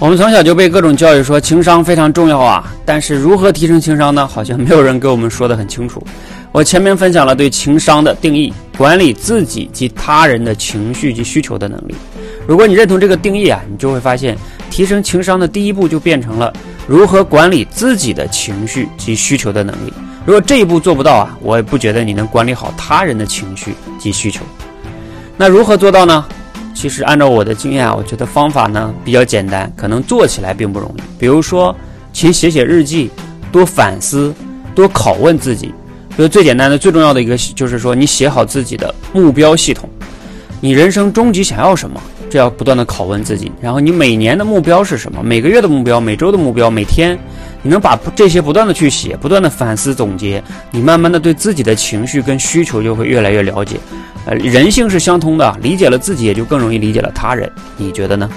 我们从小就被各种教育说情商非常重要啊，但是如何提升情商呢？好像没有人给我们说的很清楚。我前面分享了对情商的定义：管理自己及他人的情绪及需求的能力。如果你认同这个定义啊，你就会发现，提升情商的第一步就变成了如何管理自己的情绪及需求的能力。如果这一步做不到啊，我也不觉得你能管理好他人的情绪及需求。那如何做到呢？其实按照我的经验啊，我觉得方法呢比较简单，可能做起来并不容易。比如说，勤写写日记，多反思，多拷问自己。比如最简单的、最重要的一个就是说，你写好自己的目标系统，你人生终极想要什么？这要不断的拷问自己。然后你每年的目标是什么？每个月的目标、每周的目标、每天。你能把这些不断的去写，不断的反思总结，你慢慢的对自己的情绪跟需求就会越来越了解。人性是相通的，理解了自己，也就更容易理解了他人。你觉得呢？